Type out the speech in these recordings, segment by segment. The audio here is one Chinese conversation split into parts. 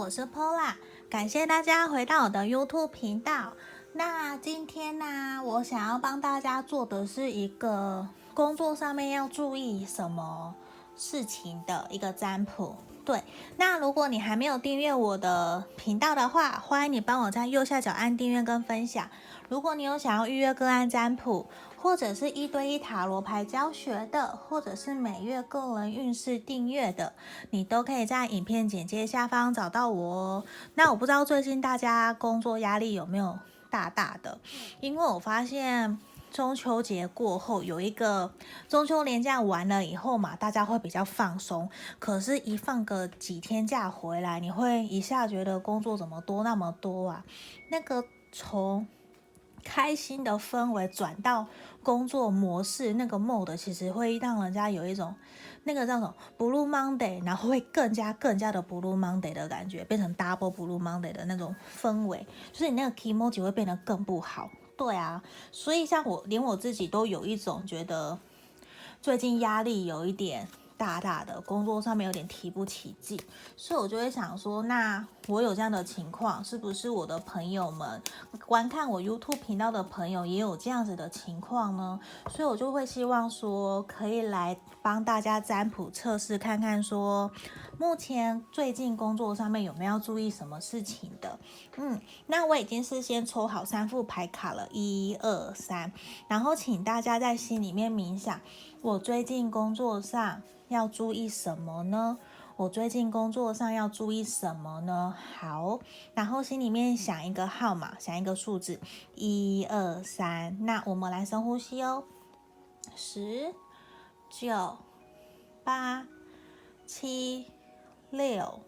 我是 Pola，感谢大家回到我的 YouTube 频道。那今天呢，我想要帮大家做的是一个工作上面要注意什么事情的一个占卜。对，那如果你还没有订阅我的频道的话，欢迎你帮我在右下角按订阅跟分享。如果你有想要预约个案占卜，或者是一对一塔罗牌教学的，或者是每月个人运势订阅的，你都可以在影片简介下方找到我哦。那我不知道最近大家工作压力有没有大大的，因为我发现。中秋节过后有一个中秋连假完了以后嘛，大家会比较放松。可是，一放个几天假回来，你会一下觉得工作怎么多那么多啊？那个从开心的氛围转到工作模式，那个 mode 其实会让人家有一种那个叫什么 Blue Monday，然后会更加更加的 Blue Monday 的感觉，变成 Double Blue Monday 的那种氛围，就是你那个 Kimochi 会变得更不好。对啊，所以像我，连我自己都有一种觉得最近压力有一点大大的，工作上面有点提不起劲，所以我就会想说，那我有这样的情况，是不是我的朋友们观看我 YouTube 频道的朋友也有这样子的情况呢？所以我就会希望说，可以来帮大家占卜测试看看说。目前最近工作上面有没有要注意什么事情的？嗯，那我已经事先抽好三副牌卡了，一二三，然后请大家在心里面冥想，我最近工作上要注意什么呢？我最近工作上要注意什么呢？好，然后心里面想一个号码，想一个数字，一二三，那我们来深呼吸哦，十、九、八、七。六、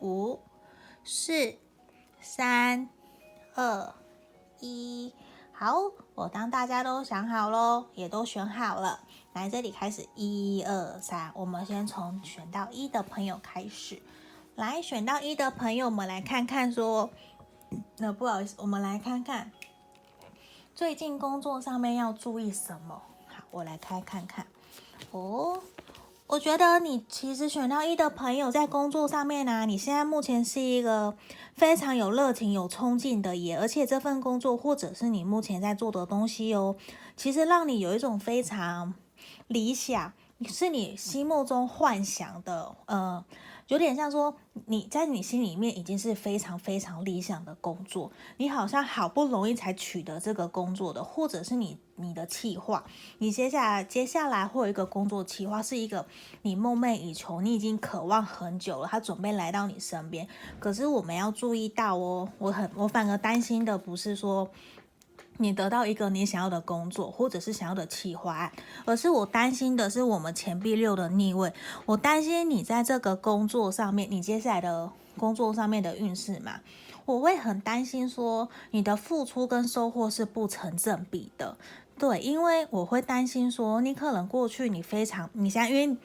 五、四、三、二、一，好，我当大家都想好喽，也都选好了，来这里开始，一二三，我们先从选到一的朋友开始，来选到一的朋友，们来看看说，那不好意思，我们来看看最近工作上面要注意什么？好，我来开看看，哦。我觉得你其实选到一的朋友在工作上面呢、你现在目前是一个非常有热情、有冲劲的耶，而且这份工作或者是你目前在做的东西哦，其实让你有一种非常理想，是你心目中幻想的，呃。有点像说你在你心里面已经是非常非常理想的工作，你好像好不容易才取得这个工作的，或者是你你的计划，你接下来接下来会有一个工作计划，是一个你梦寐以求，你已经渴望很久了，他准备来到你身边。可是我们要注意到哦，我很我反而担心的不是说。你得到一个你想要的工作，或者是想要的企划案，而是我担心的是我们钱币六的逆位。我担心你在这个工作上面，你接下来的工作上面的运势嘛，我会很担心说你的付出跟收获是不成正比的。对，因为我会担心说你可能过去你非常，你现在因为。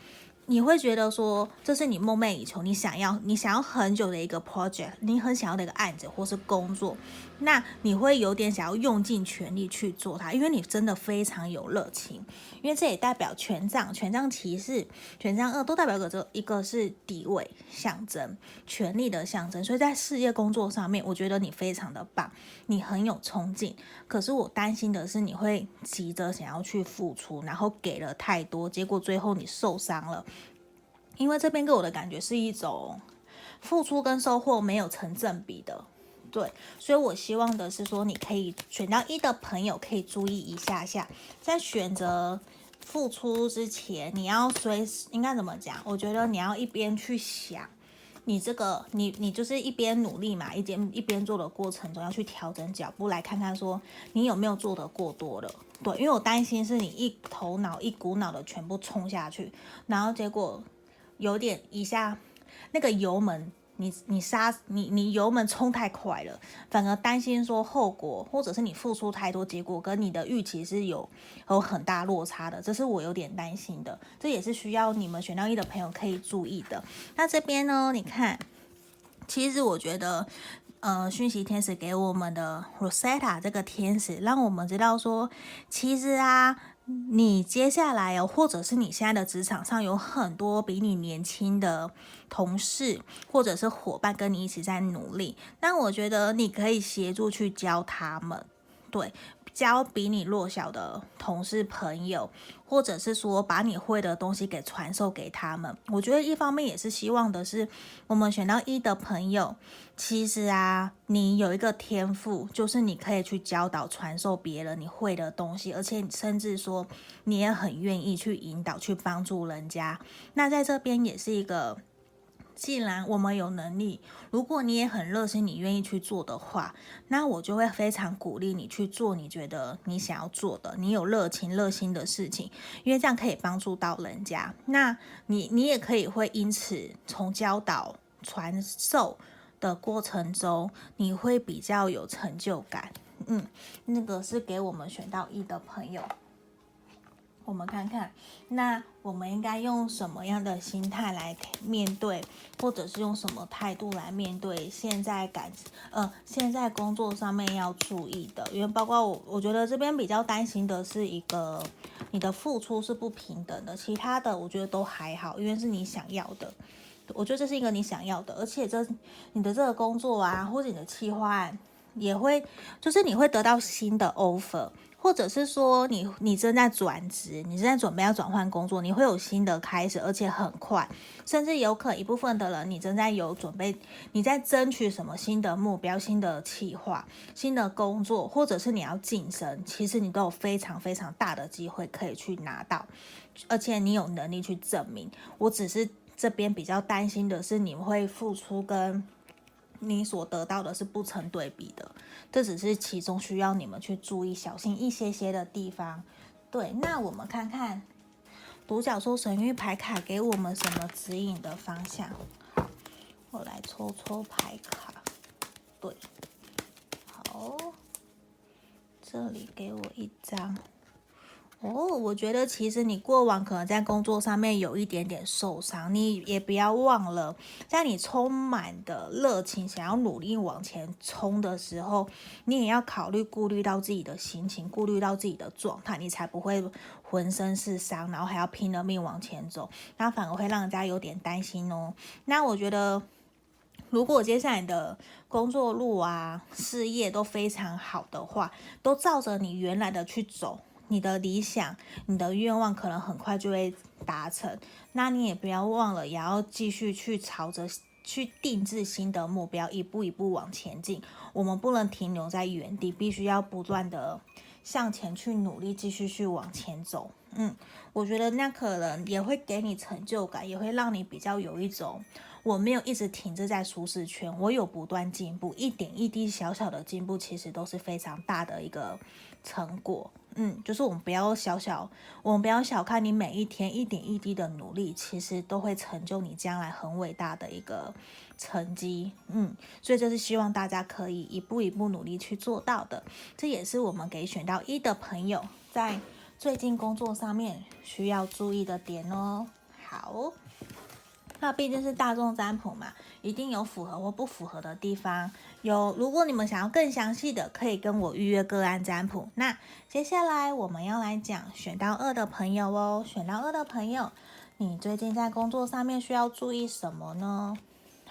你会觉得说，这是你梦寐以求，你想要，你想要很久的一个 project，你很想要的一个案子或是工作，那你会有点想要用尽全力去做它，因为你真的非常有热情。因为这也代表权杖、权杖骑士、权杖二都代表个这一个是地位象征、权力的象征，所以在事业工作上面，我觉得你非常的棒，你很有冲劲。可是我担心的是，你会急着想要去付出，然后给了太多，结果最后你受伤了。因为这边给我的感觉是一种付出跟收获没有成正比的，对，所以我希望的是说，你可以选到一的朋友可以注意一下下，在选择付出之前，你要随时应该怎么讲？我觉得你要一边去想，你这个你你就是一边努力嘛，一边一边做的过程中要去调整脚步，来看看说你有没有做得过多了，对，因为我担心是你一头脑一股脑的全部冲下去，然后结果。有点一下，那个油门，你你刹你你油门冲太快了，反而担心说后果，或者是你付出太多，结果跟你的预期是有有很大落差的，这是我有点担心的，这也是需要你们选到一的朋友可以注意的。那这边呢，你看，其实我觉得，呃，讯息天使给我们的 Rosetta 这个天使，让我们知道说，其实啊。你接下来哦，或者是你现在的职场上有很多比你年轻的同事或者是伙伴跟你一起在努力，那我觉得你可以协助去教他们，对。教比你弱小的同事朋友，或者是说把你会的东西给传授给他们。我觉得一方面也是希望的是，我们选到一的朋友，其实啊，你有一个天赋，就是你可以去教导、传授别人你会的东西，而且甚至说你也很愿意去引导、去帮助人家。那在这边也是一个。既然我们有能力，如果你也很热心，你愿意去做的话，那我就会非常鼓励你去做你觉得你想要做的，你有热情、热心的事情，因为这样可以帮助到人家。那你你也可以会因此从教导、传授的过程中，你会比较有成就感。嗯，那个是给我们选到一的朋友。我们看看，那我们应该用什么样的心态来面对，或者是用什么态度来面对现在感，呃，现在工作上面要注意的，因为包括我，我觉得这边比较担心的是一个你的付出是不平等的，其他的我觉得都还好，因为是你想要的，我觉得这是一个你想要的，而且这你的这个工作啊，或者你的企划案也会，就是你会得到新的 offer。或者是说你你正在转职，你正在准备要转换工作，你会有新的开始，而且很快，甚至有可一部分的人你正在有准备，你在争取什么新的目标、新的计划、新的工作，或者是你要晋升，其实你都有非常非常大的机会可以去拿到，而且你有能力去证明。我只是这边比较担心的是，你会付出跟。你所得到的是不成对比的，这只是其中需要你们去注意、小心一些些的地方。对，那我们看看独角兽神諭牌卡给我们什么指引的方向。我来抽抽牌卡。对，好，这里给我一张。哦，我觉得其实你过往可能在工作上面有一点点受伤，你也不要忘了，在你充满的热情，想要努力往前冲的时候，你也要考虑顾虑到自己的心情，顾虑到自己的状态，你才不会浑身是伤，然后还要拼了命往前走，那反而会让人家有点担心哦。那我觉得，如果接下来的工作路啊、事业都非常好的话，都照着你原来的去走。你的理想、你的愿望可能很快就会达成，那你也不要忘了，也要继续去朝着去定制新的目标，一步一步往前进。我们不能停留在原地，必须要不断的向前去努力，继续去往前走。嗯，我觉得那可能也会给你成就感，也会让你比较有一种我没有一直停滞在舒适圈，我有不断进步，一点一滴小小的进步，其实都是非常大的一个成果。嗯，就是我们不要小小，我们不要小看你每一天一点一滴的努力，其实都会成就你将来很伟大的一个成绩。嗯，所以这是希望大家可以一步一步努力去做到的。这也是我们给选到一的朋友在最近工作上面需要注意的点哦。好。那毕竟是大众占卜嘛，一定有符合或不符合的地方。有，如果你们想要更详细的，可以跟我预约个案占卜。那接下来我们要来讲选到二的朋友哦，选到二的朋友，你最近在工作上面需要注意什么呢？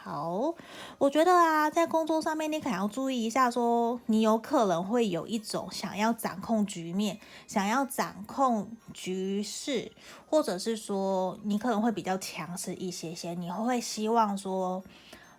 好，我觉得啊，在工作上面你可能要注意一下说，说你有可能会有一种想要掌控局面、想要掌控局势，或者是说你可能会比较强势一些些，你会希望说。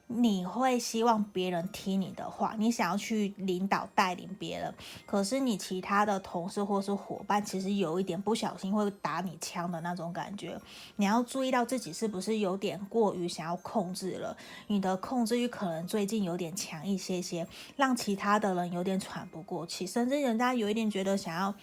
你会希望别人听你的话，你想要去领导带领别人，可是你其他的同事或是伙伴，其实有一点不小心会打你枪的那种感觉。你要注意到自己是不是有点过于想要控制了，你的控制欲可能最近有点强一些些，让其他的人有点喘不过气，甚至人家有一点觉得想要，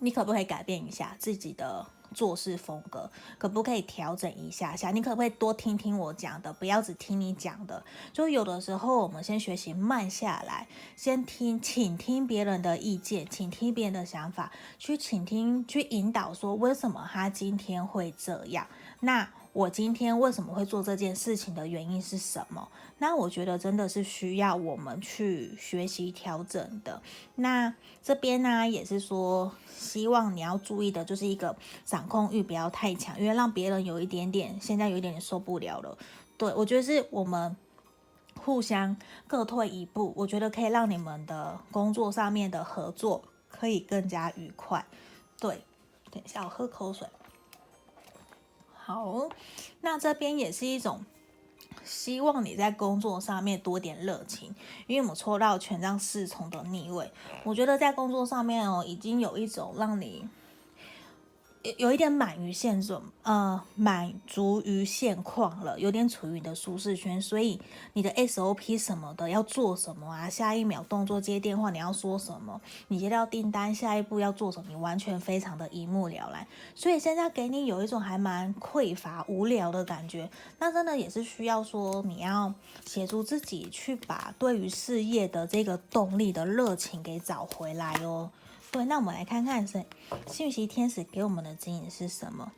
你可不可以改变一下自己的？做事风格可不可以调整一下下？你可不可以多听听我讲的，不要只听你讲的。就有的时候，我们先学习慢下来，先听，请听别人的意见，请听别人的想法，去倾听，去引导，说为什么他今天会这样。那我今天为什么会做这件事情的原因是什么？那我觉得真的是需要我们去学习调整的。那这边呢，也是说，希望你要注意的就是一个掌控欲不要太强，因为让别人有一点点，现在有一点点受不了了。对，我觉得是我们互相各退一步，我觉得可以让你们的工作上面的合作可以更加愉快。对，等一下我喝口水。好，那这边也是一种。希望你在工作上面多点热情，因为我们抽到权杖侍从的逆位，我觉得在工作上面哦，已经有一种让你。有一点满于现状，呃，满足于现况了，有点处于你的舒适圈，所以你的 SOP 什么的要做什么啊？下一秒动作接电话你要说什么？你接到订单下一步要做什么？你完全非常的一目了然，所以现在给你有一种还蛮匮乏、无聊的感觉。那真的也是需要说你要协助自己去把对于事业的这个动力的热情给找回来哦。对，那我们来看看是讯息天使给我们的指引是什么？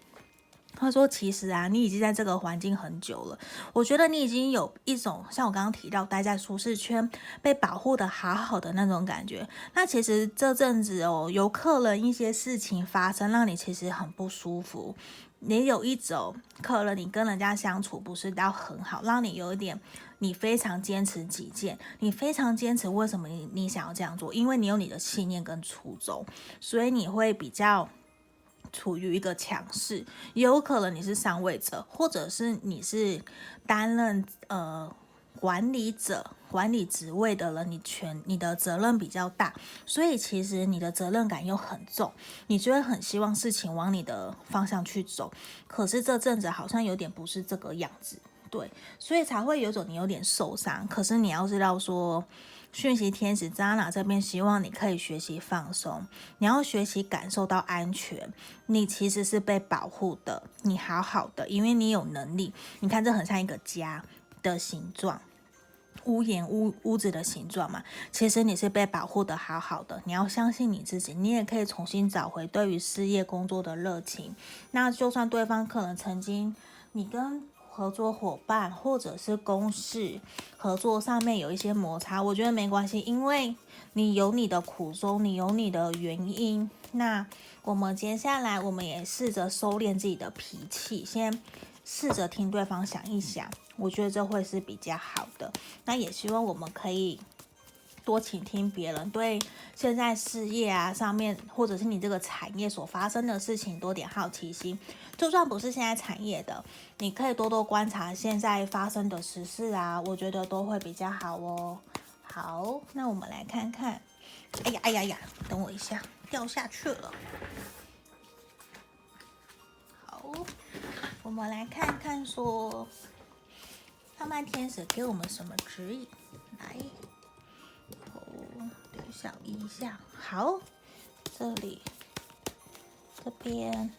他说：“其实啊，你已经在这个环境很久了。我觉得你已经有一种像我刚刚提到待在舒适圈、被保护的好好的那种感觉。那其实这阵子哦，有客人一些事情发生，让你其实很不舒服。你有一种可能你跟人家相处不是到很好，让你有一点。”你非常坚持己见，你非常坚持，为什么你你想要这样做？因为你有你的信念跟初衷，所以你会比较处于一个强势。也有可能你是上位者，或者是你是担任呃管理者、管理职位的人，你权你的责任比较大，所以其实你的责任感又很重，你就会很希望事情往你的方向去走。可是这阵子好像有点不是这个样子。对，所以才会有种你有点受伤。可是你要知道说，讯息天使扎娜这边希望你可以学习放松，你要学习感受到安全。你其实是被保护的，你好好的，因为你有能力。你看，这很像一个家的形状，屋檐屋屋子的形状嘛。其实你是被保护的好好的，你要相信你自己，你也可以重新找回对于事业工作的热情。那就算对方可能曾经你跟合作伙伴或者是公事合作上面有一些摩擦，我觉得没关系，因为你有你的苦衷，你有你的原因。那我们接下来，我们也试着收敛自己的脾气，先试着听对方想一想，我觉得这会是比较好的。那也希望我们可以。多倾听别人对现在事业啊上面，或者是你这个产业所发生的事情多点好奇心。就算不是现在产业的，你可以多多观察现在发生的时事啊，我觉得都会比较好哦。好，那我们来看看。哎呀哎呀呀，等我一下，掉下去了。好，我们来看看说，浪漫天使给我们什么指引？来。想一下，好，这里，这边，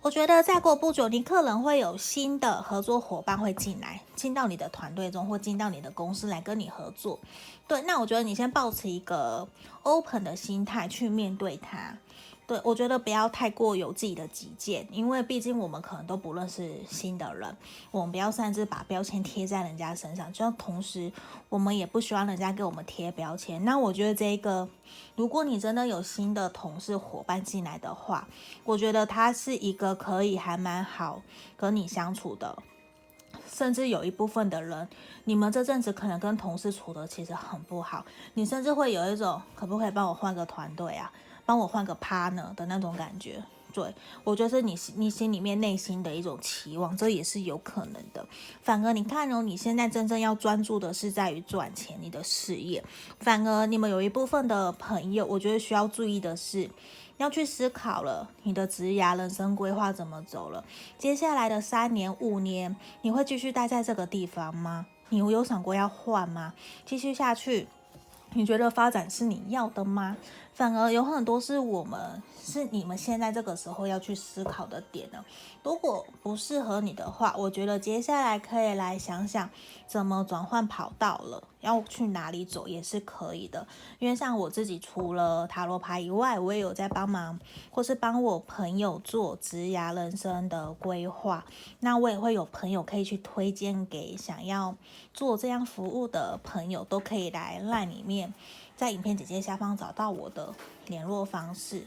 我觉得再过不久，你可能会有新的合作伙伴会进来，进到你的团队中，或进到你的公司来跟你合作。对，那我觉得你先保持一个 open 的心态去面对它。对，我觉得不要太过有自己的己见，因为毕竟我们可能都不认识新的人，我们不要擅自把标签贴在人家身上。就像同时，我们也不希望人家给我们贴标签。那我觉得这个，如果你真的有新的同事伙伴进来的话，我觉得他是一个可以还蛮好跟你相处的，甚至有一部分的人，你们这阵子可能跟同事处得其实很不好，你甚至会有一种可不可以帮我换个团队啊？帮我换个 partner 的那种感觉，对，我觉得是你你心里面内心的一种期望，这也是有可能的。反而你看哦，你现在真正要专注的是在于赚钱，你的事业。反而你们有一部分的朋友，我觉得需要注意的是，要去思考了你的职涯人生规划怎么走了。接下来的三年五年，你会继续待在这个地方吗？你有想过要换吗？继续下去？你觉得发展是你要的吗？反而有很多是我们是你们现在这个时候要去思考的点呢。如果不适合你的话，我觉得接下来可以来想想怎么转换跑道了，要去哪里走也是可以的。因为像我自己除了塔罗牌以外，我也有在帮忙或是帮我朋友做职涯人生的规划。那我也会有朋友可以去推荐给想要做这样服务的朋友，都可以来赖里面，在影片简介下方找到我的联络方式。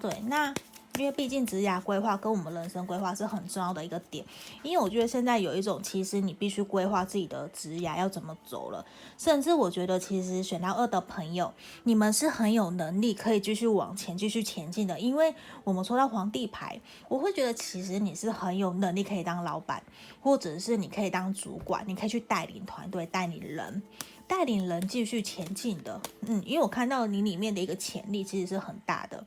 对，那。因为毕竟职涯规划跟我们人生规划是很重要的一个点，因为我觉得现在有一种，其实你必须规划自己的职涯要怎么走了，甚至我觉得其实选到二的朋友，你们是很有能力可以继续往前继续前进的，因为我们抽到皇帝牌，我会觉得其实你是很有能力可以当老板，或者是你可以当主管，你可以去带领团队、带领人、带领人继续前进的，嗯，因为我看到你里面的一个潜力其实是很大的。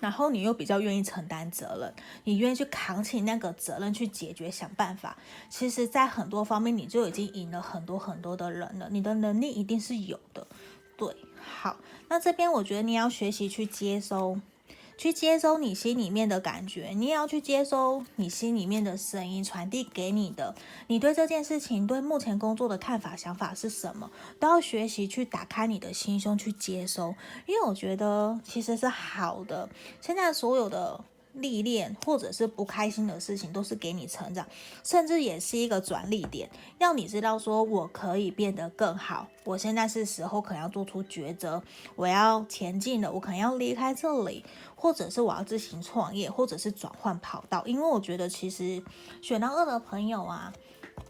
然后你又比较愿意承担责任，你愿意去扛起那个责任去解决、想办法。其实，在很多方面，你就已经赢了很多很多的人了。你的能力一定是有的。对，好，那这边我觉得你要学习去接收。去接收你心里面的感觉，你也要去接收你心里面的声音传递给你的。你对这件事情、对目前工作的看法、想法是什么，都要学习去打开你的心胸去接收。因为我觉得其实是好的。现在所有的。历练或者是不开心的事情，都是给你成长，甚至也是一个转力点，让你知道说我可以变得更好。我现在是时候可能要做出抉择，我要前进了，我可能要离开这里，或者是我要自行创业，或者是转换跑道。因为我觉得其实选到二的朋友啊，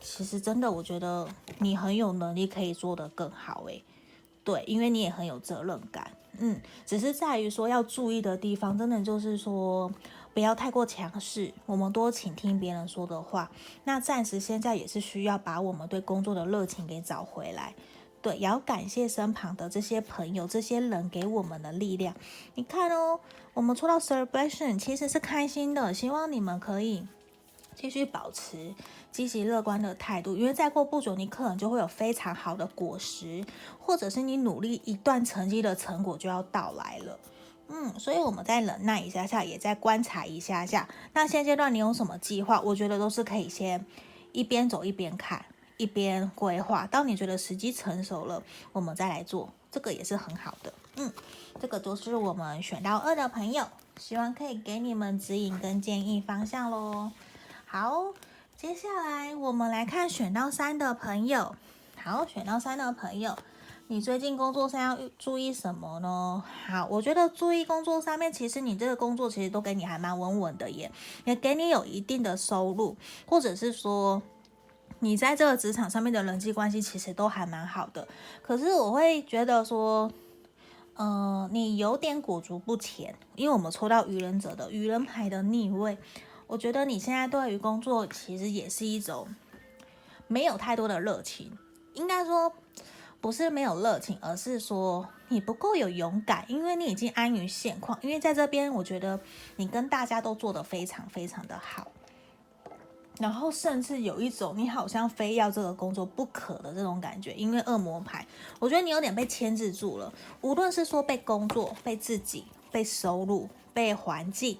其实真的我觉得你很有能力可以做得更好诶。对，因为你也很有责任感。嗯，只是在于说要注意的地方，真的就是说不要太过强势，我们多倾听别人说的话。那暂时现在也是需要把我们对工作的热情给找回来。对，也要感谢身旁的这些朋友、这些人给我们的力量。你看哦，我们抽到 celebration 其实是开心的，希望你们可以。继续保持积极乐观的态度，因为再过不久，你可能就会有非常好的果实，或者是你努力一段成绩的成果就要到来了。嗯，所以我们再忍耐一下下，也再观察一下下。那现阶段你有什么计划？我觉得都是可以先一边走一边看，一边规划。当你觉得时机成熟了，我们再来做，这个也是很好的。嗯，这个都是我们选到二的朋友，希望可以给你们指引跟建议方向喽。好，接下来我们来看选到三的朋友。好，选到三的朋友，你最近工作上要注意什么呢？好，我觉得注意工作上面，其实你这个工作其实都给你还蛮稳稳的耶，也给你有一定的收入，或者是说你在这个职场上面的人际关系其实都还蛮好的。可是我会觉得说，嗯、呃，你有点裹足不前，因为我们抽到愚人者的愚人牌的逆位。我觉得你现在对于工作其实也是一种没有太多的热情，应该说不是没有热情，而是说你不够有勇敢，因为你已经安于现况。因为在这边，我觉得你跟大家都做得非常非常的好，然后甚至有一种你好像非要这个工作不可的这种感觉。因为恶魔牌，我觉得你有点被牵制住了，无论是说被工作、被自己、被收入、被环境。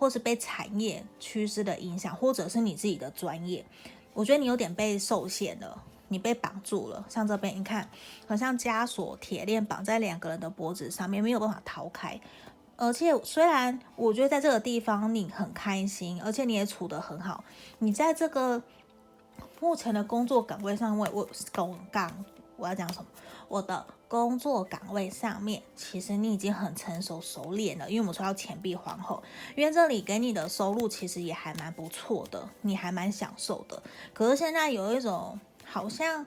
或是被产业趋势的影响，或者是你自己的专业，我觉得你有点被受限了，你被绑住了。像这边，你看，好像枷锁铁链绑在两个人的脖子上面，没有办法逃开。而且，虽然我觉得在这个地方你很开心，而且你也处得很好，你在这个目前的工作岗位上位，我拱杠，我要讲什么？我的工作岗位上面，其实你已经很成熟熟练了，因为我们说到钱币皇后，因为这里给你的收入其实也还蛮不错的，你还蛮享受的。可是现在有一种好像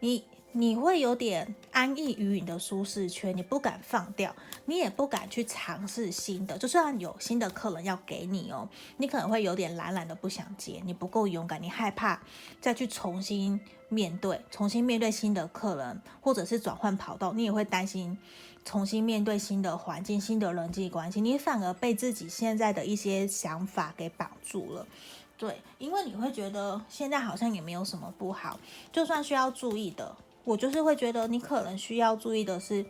你。你会有点安逸于你的舒适圈，你不敢放掉，你也不敢去尝试新的。就算有新的客人要给你哦，你可能会有点懒懒的不想接，你不够勇敢，你害怕再去重新面对，重新面对新的客人，或者是转换跑道，你也会担心重新面对新的环境、新的人际关系，你反而被自己现在的一些想法给绑住了。对，因为你会觉得现在好像也没有什么不好，就算需要注意的。我就是会觉得，你可能需要注意的是，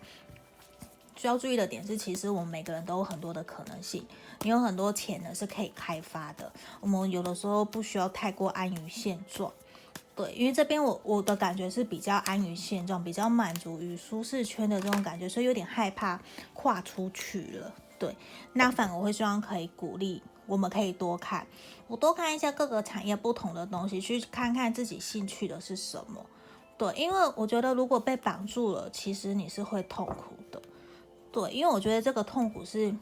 需要注意的点是，其实我们每个人都有很多的可能性，你有很多潜能是可以开发的。我们有的时候不需要太过安于现状，对，因为这边我我的感觉是比较安于现状，比较满足于舒适圈的这种感觉，所以有点害怕跨出去了。对，那反而我会希望可以鼓励，我们可以多看，我多看一下各个产业不同的东西，去看看自己兴趣的是什么。对，因为我觉得如果被绑住了，其实你是会痛苦的。对，因为我觉得这个痛苦是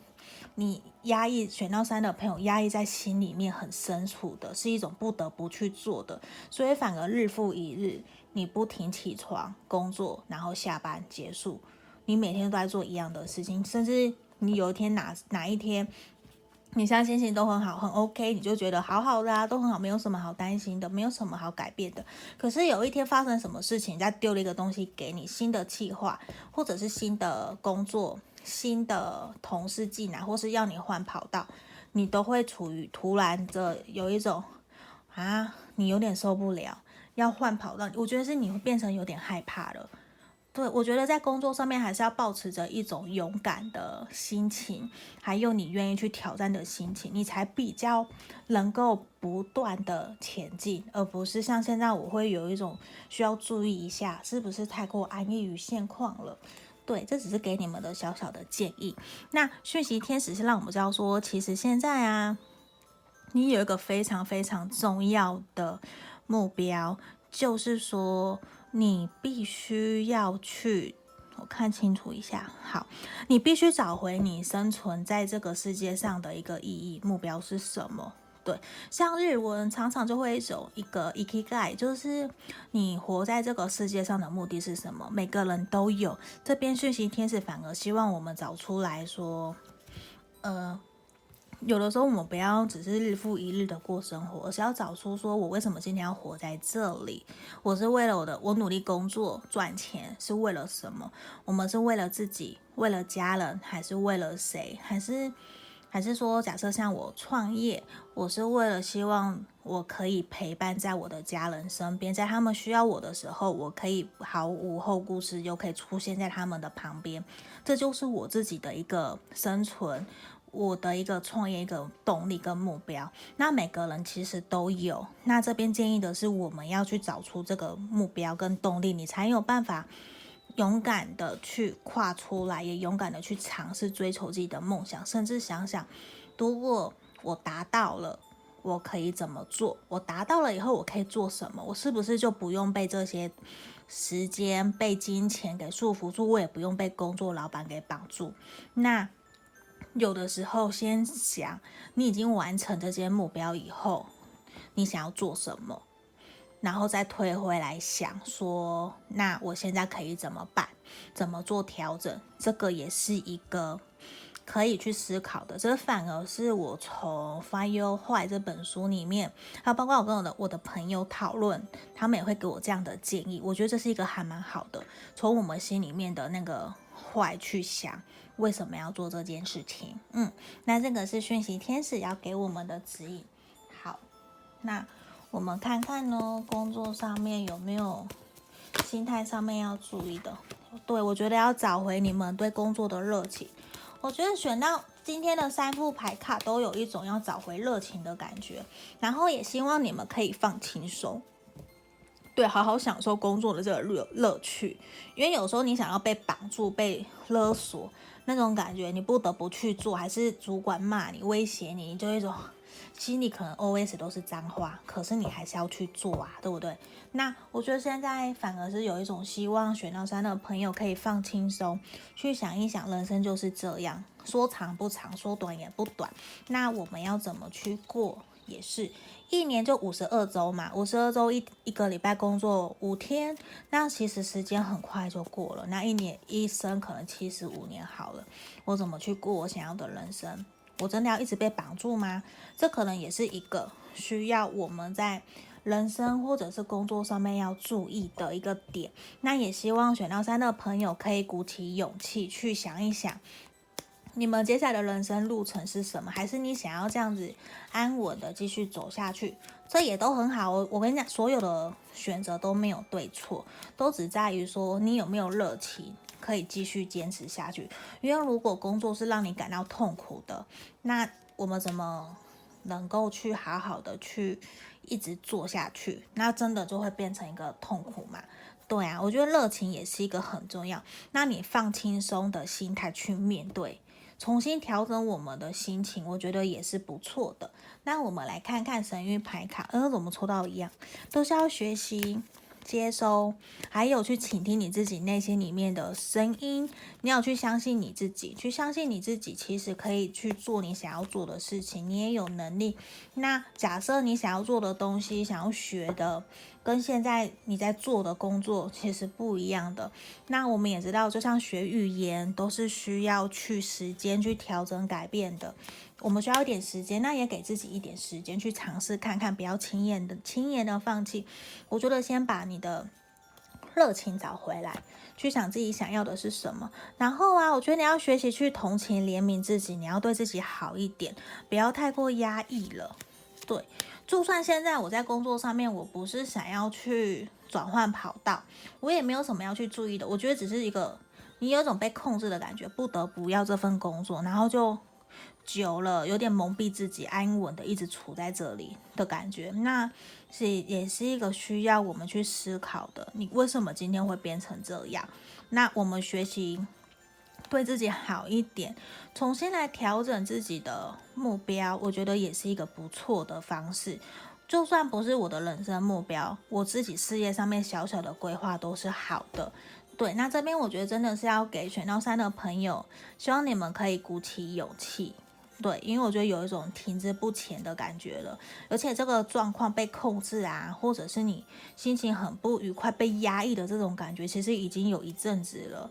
你压抑选到三的朋友压抑在心里面很深处的，是一种不得不去做的，所以反而日复一日，你不停起床工作，然后下班结束，你每天都在做一样的事情，甚至你有一天哪哪一天。你像心情都很好，很 OK，你就觉得好好的啊，都很好，没有什么好担心的，没有什么好改变的。可是有一天发生什么事情，再丢了一个东西给你，新的计划，或者是新的工作、新的同事进来，或是要你换跑道，你都会处于突然的有一种啊，你有点受不了，要换跑道。我觉得是你会变成有点害怕了。对，我觉得在工作上面还是要保持着一种勇敢的心情，还有你愿意去挑战的心情，你才比较能够不断的前进，而不是像现在我会有一种需要注意一下，是不是太过安逸于现况了？对，这只是给你们的小小的建议。那讯息天使是让我们知道说，其实现在啊，你有一个非常非常重要的目标，就是说。你必须要去，我看清楚一下。好，你必须找回你生存在这个世界上的一个意义，目标是什么？对，像日文常常就会有一个 ikigai，就是你活在这个世界上的目的是什么？每个人都有。这边讯息天使反而希望我们找出来说，呃。有的时候，我们不要只是日复一日的过生活，而是要找出说，我为什么今天要活在这里？我是为了我的，我努力工作赚钱是为了什么？我们是为了自己，为了家人，还是为了谁？还是还是说，假设像我创业，我是为了希望我可以陪伴在我的家人身边，在他们需要我的时候，我可以毫无后顾之忧，可以出现在他们的旁边。这就是我自己的一个生存。我的一个创业一个动力跟目标，那每个人其实都有。那这边建议的是，我们要去找出这个目标跟动力，你才有办法勇敢的去跨出来，也勇敢的去尝试追求自己的梦想，甚至想想，如果我达到了，我可以怎么做？我达到了以后，我可以做什么？我是不是就不用被这些时间、被金钱给束缚住？我也不用被工作老板给绑住？那？有的时候，先想你已经完成这些目标以后，你想要做什么，然后再推回来想说，那我现在可以怎么办？怎么做调整？这个也是一个可以去思考的。这反而是我从《Find Your Why》这本书里面，还有包括我跟我的我的朋友讨论，他们也会给我这样的建议。我觉得这是一个还蛮好的，从我们心里面的那个坏去想。为什么要做这件事情？嗯，那这个是讯息天使要给我们的指引。好，那我们看看呢，工作上面有没有心态上面要注意的？对，我觉得要找回你们对工作的热情。我觉得选到今天的三副牌卡都有一种要找回热情的感觉，然后也希望你们可以放轻松。对，好好享受工作的这个乐乐趣，因为有时候你想要被绑住、被勒索那种感觉，你不得不去做，还是主管骂你、威胁你，你就一种心里可能 OS 都是脏话，可是你还是要去做啊，对不对？那我觉得现在反而是有一种希望，选到三的朋友可以放轻松，去想一想，人生就是这样，说长不长，说短也不短，那我们要怎么去过？也是一年就五十二周嘛，五十二周一一个礼拜工作五天，那其实时间很快就过了。那一年一生可能七十五年好了，我怎么去过我想要的人生？我真的要一直被绑住吗？这可能也是一个需要我们在人生或者是工作上面要注意的一个点。那也希望选到三的朋友可以鼓起勇气去想一想。你们接下来的人生路程是什么？还是你想要这样子安稳的继续走下去？这也都很好。我我跟你讲，所有的选择都没有对错，都只在于说你有没有热情可以继续坚持下去。因为如果工作是让你感到痛苦的，那我们怎么能够去好好的去一直做下去？那真的就会变成一个痛苦嘛？对啊，我觉得热情也是一个很重要。那你放轻松的心态去面对，重新调整我们的心情，我觉得也是不错的。那我们来看看神諭牌卡，呃，怎么抽到一样，都是要学习。接收，还有去倾听你自己内心里面的声音。你要去相信你自己，去相信你自己，其实可以去做你想要做的事情，你也有能力。那假设你想要做的东西，想要学的，跟现在你在做的工作其实不一样的。那我们也知道，就像学语言，都是需要去时间去调整改变的。我们需要一点时间，那也给自己一点时间去尝试看看，不要轻言的轻言的放弃。我觉得先把你的热情找回来，去想自己想要的是什么。然后啊，我觉得你要学习去同情、怜悯自己，你要对自己好一点，不要太过压抑了。对，就算现在我在工作上面，我不是想要去转换跑道，我也没有什么要去注意的。我觉得只是一个你有一种被控制的感觉，不得不要这份工作，然后就。久了，有点蒙蔽自己，安稳的一直处在这里的感觉，那是也是一个需要我们去思考的。你为什么今天会变成这样？那我们学习对自己好一点，重新来调整自己的目标，我觉得也是一个不错的方式。就算不是我的人生目标，我自己事业上面小小的规划都是好的。对，那这边我觉得真的是要给选到三的朋友，希望你们可以鼓起勇气。对，因为我觉得有一种停滞不前的感觉了，而且这个状况被控制啊，或者是你心情很不愉快、被压抑的这种感觉，其实已经有一阵子了。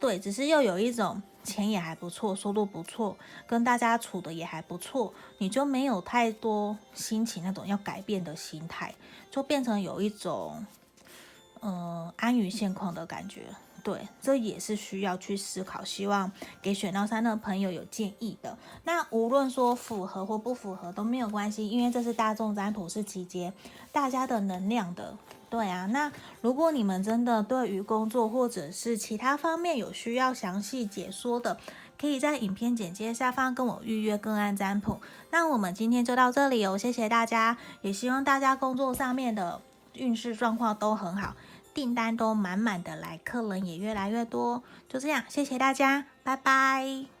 对，只是又有一种钱也还不错，收入不错，跟大家处的也还不错，你就没有太多心情那种要改变的心态，就变成有一种嗯、安于现况的感觉。对，这也是需要去思考。希望给选到三的朋友有建议的。那无论说符合或不符合都没有关系，因为这是大众占卜，是集结大家的能量的。对啊，那如果你们真的对于工作或者是其他方面有需要详细解说的，可以在影片简介下方跟我预约个案占卜。那我们今天就到这里哦，谢谢大家，也希望大家工作上面的运势状况都很好。订单都满满的来，客人也越来越多，就这样，谢谢大家，拜拜。